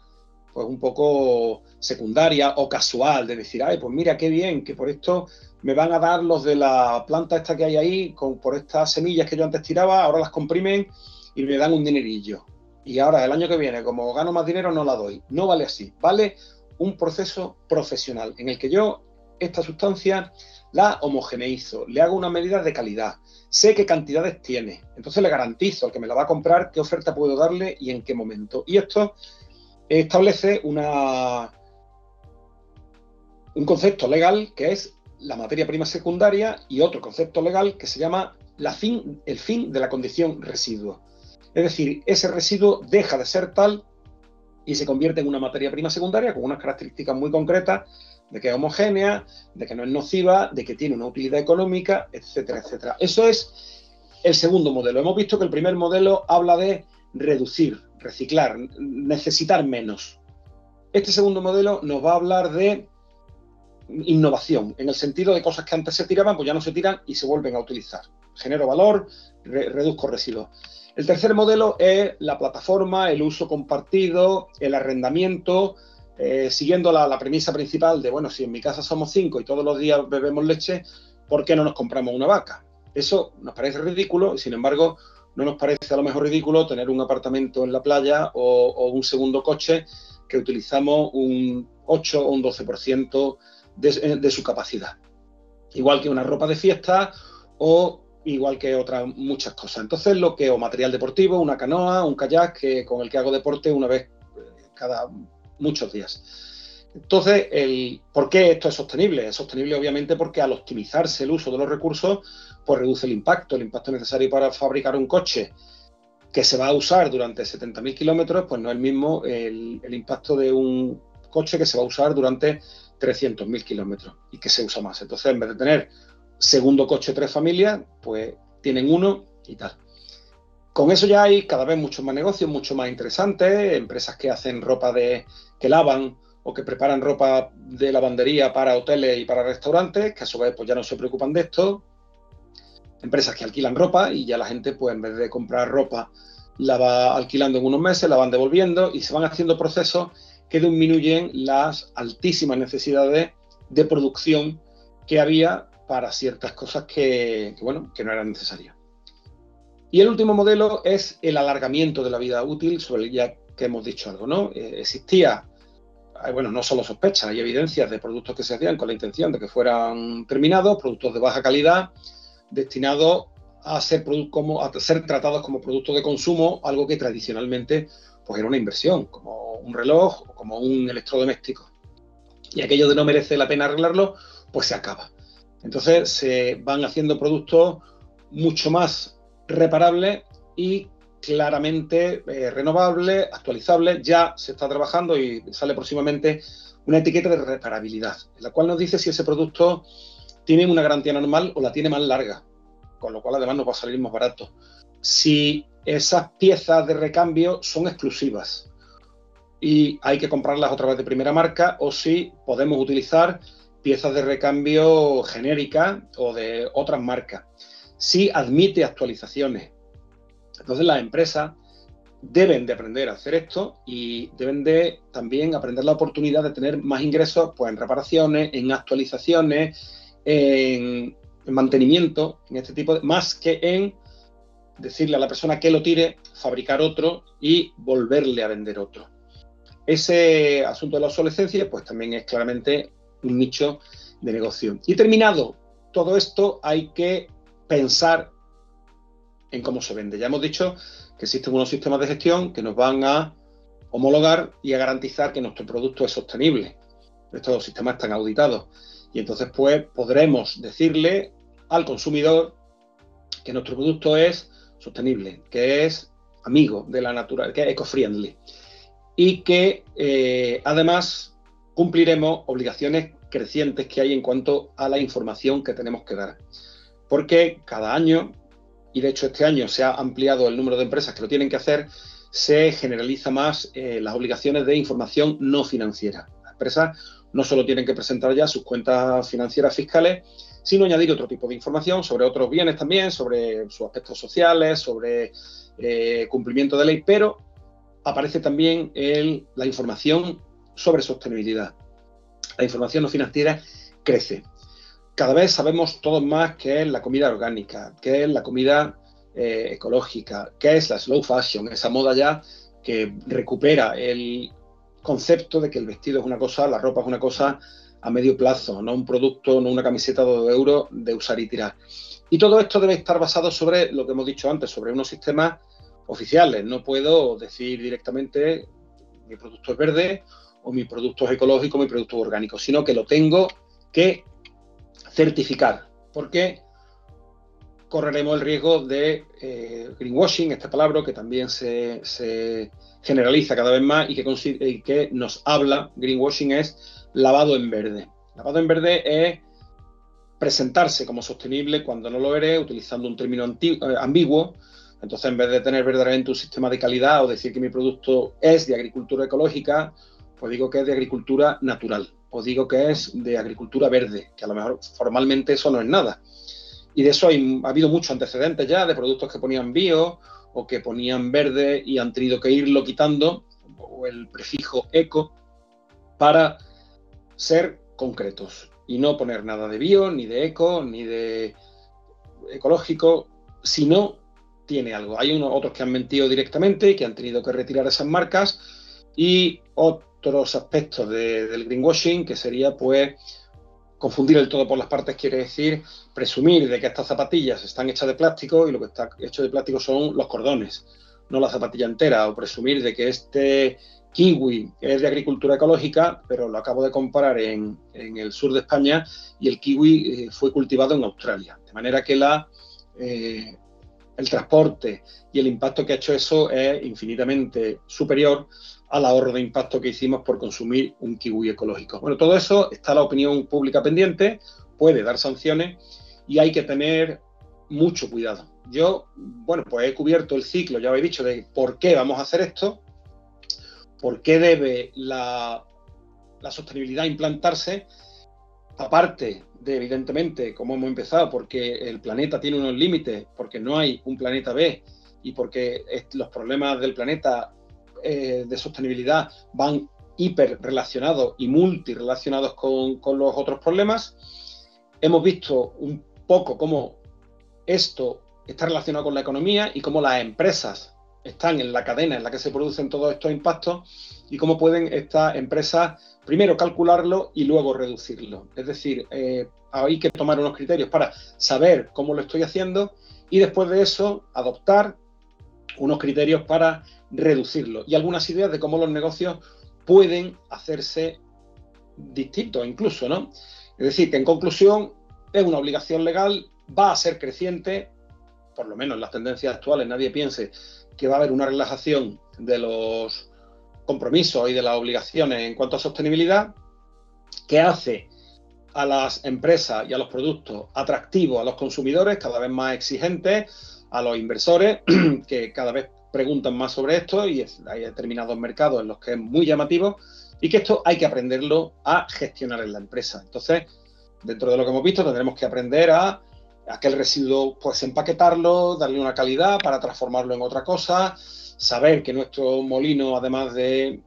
pues un poco secundaria o casual de decir, ay, pues mira qué bien, que por esto me van a dar los de la planta esta que hay ahí, con, por estas semillas que yo antes tiraba, ahora las comprimen y me dan un dinerillo. Y ahora el año que viene, como gano más dinero, no la doy. No vale así, vale un proceso profesional en el que yo esta sustancia la homogeneizo, le hago una medida de calidad, sé qué cantidades tiene, entonces le garantizo al que me la va a comprar qué oferta puedo darle y en qué momento. Y esto establece una, un concepto legal que es la materia prima secundaria y otro concepto legal que se llama el fin de la condición residuo. Es decir, ese residuo deja de ser tal y se convierte en una materia prima secundaria con unas características muy concretas de que es homogénea, de que no es nociva, de que tiene una utilidad económica, etcétera, etcétera. Eso es el segundo modelo. Hemos visto que el primer modelo habla de reducir, reciclar, necesitar menos. Este segundo modelo nos va a hablar de innovación, en el sentido de cosas que antes se tiraban, pues ya no se tiran y se vuelven a utilizar. Genero valor, reduzco residuos. El tercer modelo es la plataforma, el uso compartido, el arrendamiento, eh, siguiendo la, premisa principal de, bueno, si en mi casa somos cinco y todos los días bebemos leche, ¿por qué no nos compramos una vaca? Eso nos parece ridículo y, sin embargo, no nos parece a lo mejor ridículo tener un apartamento en la playa o, un segundo coche que utilizamos un 8 o un 12% de, su capacidad. Igual que una ropa de fiesta o igual que otras muchas cosas. Entonces, lo que, o material deportivo, una canoa, un kayak que, con el que hago deporte una vez eh, cada muchos días. Entonces, el, ¿por qué esto es sostenible? Es sostenible obviamente porque al optimizarse el uso de los recursos, pues reduce el impacto, el impacto necesario para fabricar un coche que se va a usar durante 70.000 kilómetros, pues no es el mismo el, impacto de un coche que se va a usar durante 300.000 kilómetros y que se usa más. Entonces, en vez de tener segundo coche tres familias, pues tienen uno y tal. Con eso ya hay cada vez muchos más negocios, mucho más interesantes, empresas que hacen ropa de que lavan o que preparan ropa de lavandería para hoteles y para restaurantes, que a su vez pues ya no se preocupan de esto, empresas que alquilan ropa y ya la gente, pues en vez de comprar ropa, la va alquilando en unos meses, la van devolviendo y se van haciendo procesos que disminuyen las altísimas necesidades de producción que había para ciertas cosas que, bueno, que no eran necesarias. Y el último modelo es el alargamiento de la vida útil, sobre el ya que hemos dicho algo, ¿no? Eh, existía, bueno, no solo sospechas, hay evidencias de productos que se hacían con la intención de que fueran terminados, productos de baja calidad, destinados a ser, como, a ser tratados como productos de consumo, algo que tradicionalmente pues era una inversión, como un reloj o como un electrodoméstico. Y aquello de no merece la pena arreglarlo, pues se acaba. Entonces se van haciendo productos mucho más reparables y claramente eh, renovables, actualizables. Ya se está trabajando y sale próximamente una etiqueta de reparabilidad, en la cual nos dice si ese producto tiene una garantía normal o la tiene más larga, con lo cual además nos va a salir más barato. Si esas piezas de recambio son exclusivas y hay que comprarlas otra vez de primera marca o si podemos utilizar piezas de recambio genéricas o de otras marcas. Si admite actualizaciones. Entonces las empresas deben de aprender a hacer esto y deben de también aprender la oportunidad de tener más ingresos pues, en reparaciones, en actualizaciones, en, mantenimiento, en este tipo de, más que en decirle a la persona que lo tire, fabricar otro y volverle a vender otro. Ese asunto de la obsolescencia, pues también es claramente un nicho de negocio. Y terminado todo esto, hay que pensar en cómo se vende. Ya hemos dicho que existen unos sistemas de gestión que nos van a homologar y a garantizar que nuestro producto es sostenible. Estos sistemas están auditados. Y entonces, pues, podremos decirle al consumidor que nuestro producto es sostenible, que es amigo de la naturaleza, que es eco-friendly. Y que eh, además cumpliremos obligaciones crecientes que hay en cuanto a la información que tenemos que dar. Porque cada año, y de hecho este año se ha ampliado el número de empresas que lo tienen que hacer, se generaliza más eh, las obligaciones de información no financiera. Las empresas no solo tienen que presentar ya sus cuentas financieras fiscales, sino añadir otro tipo de información sobre otros bienes también, sobre sus aspectos sociales, sobre eh, cumplimiento de ley, pero aparece también la información sobre sostenibilidad. La información no financiera crece. Cada vez sabemos todos más qué es la comida orgánica, qué es la comida eh, ecológica, qué es la slow fashion, esa moda ya que recupera el concepto de que el vestido es una cosa, la ropa es una cosa a medio plazo, no un producto, no una camiseta de 2 euros de usar y tirar. Y todo esto debe estar basado sobre lo que hemos dicho antes, sobre unos sistemas oficiales. No puedo decir directamente mi producto es verde o mi producto es ecológico, mi producto orgánico, sino que lo tengo que certificar, porque correremos el riesgo de eh, greenwashing, esta palabra que también se generaliza cada vez más y que, que nos habla, greenwashing es lavado en verde. Lavado en verde es presentarse como sostenible cuando no lo eres, utilizando un término eh, ambiguo. Entonces, en vez de tener verdaderamente un sistema de calidad o decir que mi producto es de agricultura ecológica, pues digo que es de agricultura natural, o digo que es de agricultura verde, que a lo mejor formalmente eso no es nada. Y de eso ha habido muchos antecedentes ya, de productos que ponían bio o que ponían verde y han tenido que irlo quitando, o el prefijo eco, para ser concretos y no poner nada de bio, ni de eco, ni de ecológico, si no tiene algo. Hay unos otros que han mentido directamente que han tenido que retirar esas marcas y otros aspectos del greenwashing que sería pues confundir el todo por las partes quiere decir presumir de que estas zapatillas están hechas de plástico y lo que está hecho de plástico son los cordones, no la zapatilla entera, o presumir de que este kiwi es de agricultura ecológica, pero lo acabo de comparar en, el sur de España y el kiwi eh, fue cultivado en Australia. De manera que la, eh, el transporte y el impacto que ha hecho eso es infinitamente superior al ahorro de impacto que hicimos por consumir un kiwi ecológico. Bueno, todo eso está la opinión pública pendiente, puede dar sanciones y hay que tener mucho cuidado. Yo, bueno, pues he cubierto el ciclo, ya habéis dicho, de por qué vamos a hacer esto por qué debe la, sostenibilidad implantarse, aparte de, evidentemente, como hemos empezado, porque el planeta tiene unos límites, porque no hay un planeta B y porque los problemas del planeta eh, de sostenibilidad van hiperrelacionados y multirelacionados con, con los otros problemas. Hemos visto un poco cómo esto está relacionado con la economía y cómo las empresas están en la cadena en la que se producen todos estos impactos y cómo pueden estas empresas primero calcularlo y luego reducirlo. Es decir, eh, hay que tomar unos criterios para saber cómo lo estoy haciendo y después de eso adoptar unos criterios para reducirlo y algunas ideas de cómo los negocios pueden hacerse distintos incluso, ¿no? Es decir, que en conclusión es una obligación legal, va a ser creciente, por lo menos en las tendencias actuales, nadie piense que va a haber una relajación de los compromisos y de las obligaciones en cuanto a sostenibilidad, que hace a las empresas y a los productos atractivos a los consumidores, cada vez más exigentes, a los inversores, que cada vez preguntan más sobre esto y hay determinados mercados en los que es muy llamativo y que esto hay que aprenderlo a gestionar en la empresa. Entonces, dentro de lo que hemos visto, tendremos que aprender a aquel residuo, pues empaquetarlo, darle una calidad para transformarlo en otra cosa, saber que nuestro molino, además de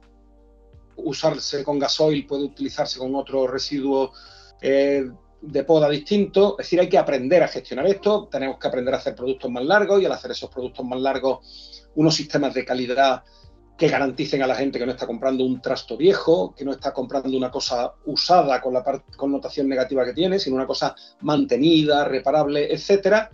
usarse con gasoil, puede utilizarse con otro residuo eh, de poda distinto. Es decir, hay que aprender a gestionar esto, tenemos que aprender a hacer productos más largos y al hacer esos productos más largos, unos sistemas de calidad que garanticen a la gente que no está comprando un trasto viejo, que no está comprando una cosa usada con la connotación negativa que tiene, sino una cosa mantenida, reparable, etcétera.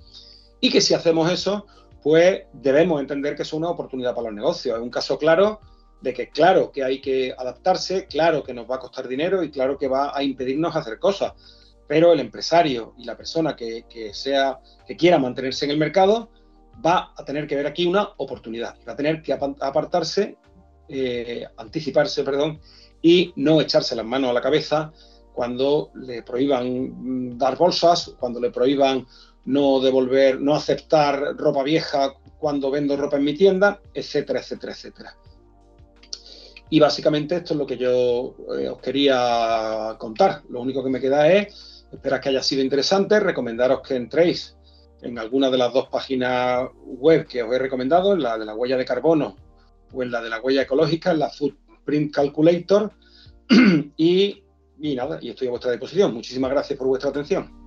Y que si hacemos eso, pues debemos entender que es una oportunidad para los negocios. Es un caso claro de que claro que hay que adaptarse, claro que nos va a costar dinero y claro que va a impedirnos hacer cosas. Pero el empresario y la persona que, sea, que quiera mantenerse en el mercado, va a tener que ver aquí una oportunidad, va a tener que apartarse, eh, anticiparse, perdón, y no echarse las manos a la cabeza cuando le prohíban mm, dar bolsas, cuando le prohíban no devolver, no aceptar ropa vieja cuando vendo ropa en mi tienda, etcétera, etcétera, etcétera. Y básicamente esto es lo que yo eh, os quería contar. Lo único que me queda es, esperar que haya sido interesante, recomendaros que entréis en alguna de las dos páginas web que os he recomendado, en la de la huella de carbono o la de la huella ecológica, en la Footprint Calculator. y, y nada, y estoy a vuestra disposición. Muchísimas gracias por vuestra atención.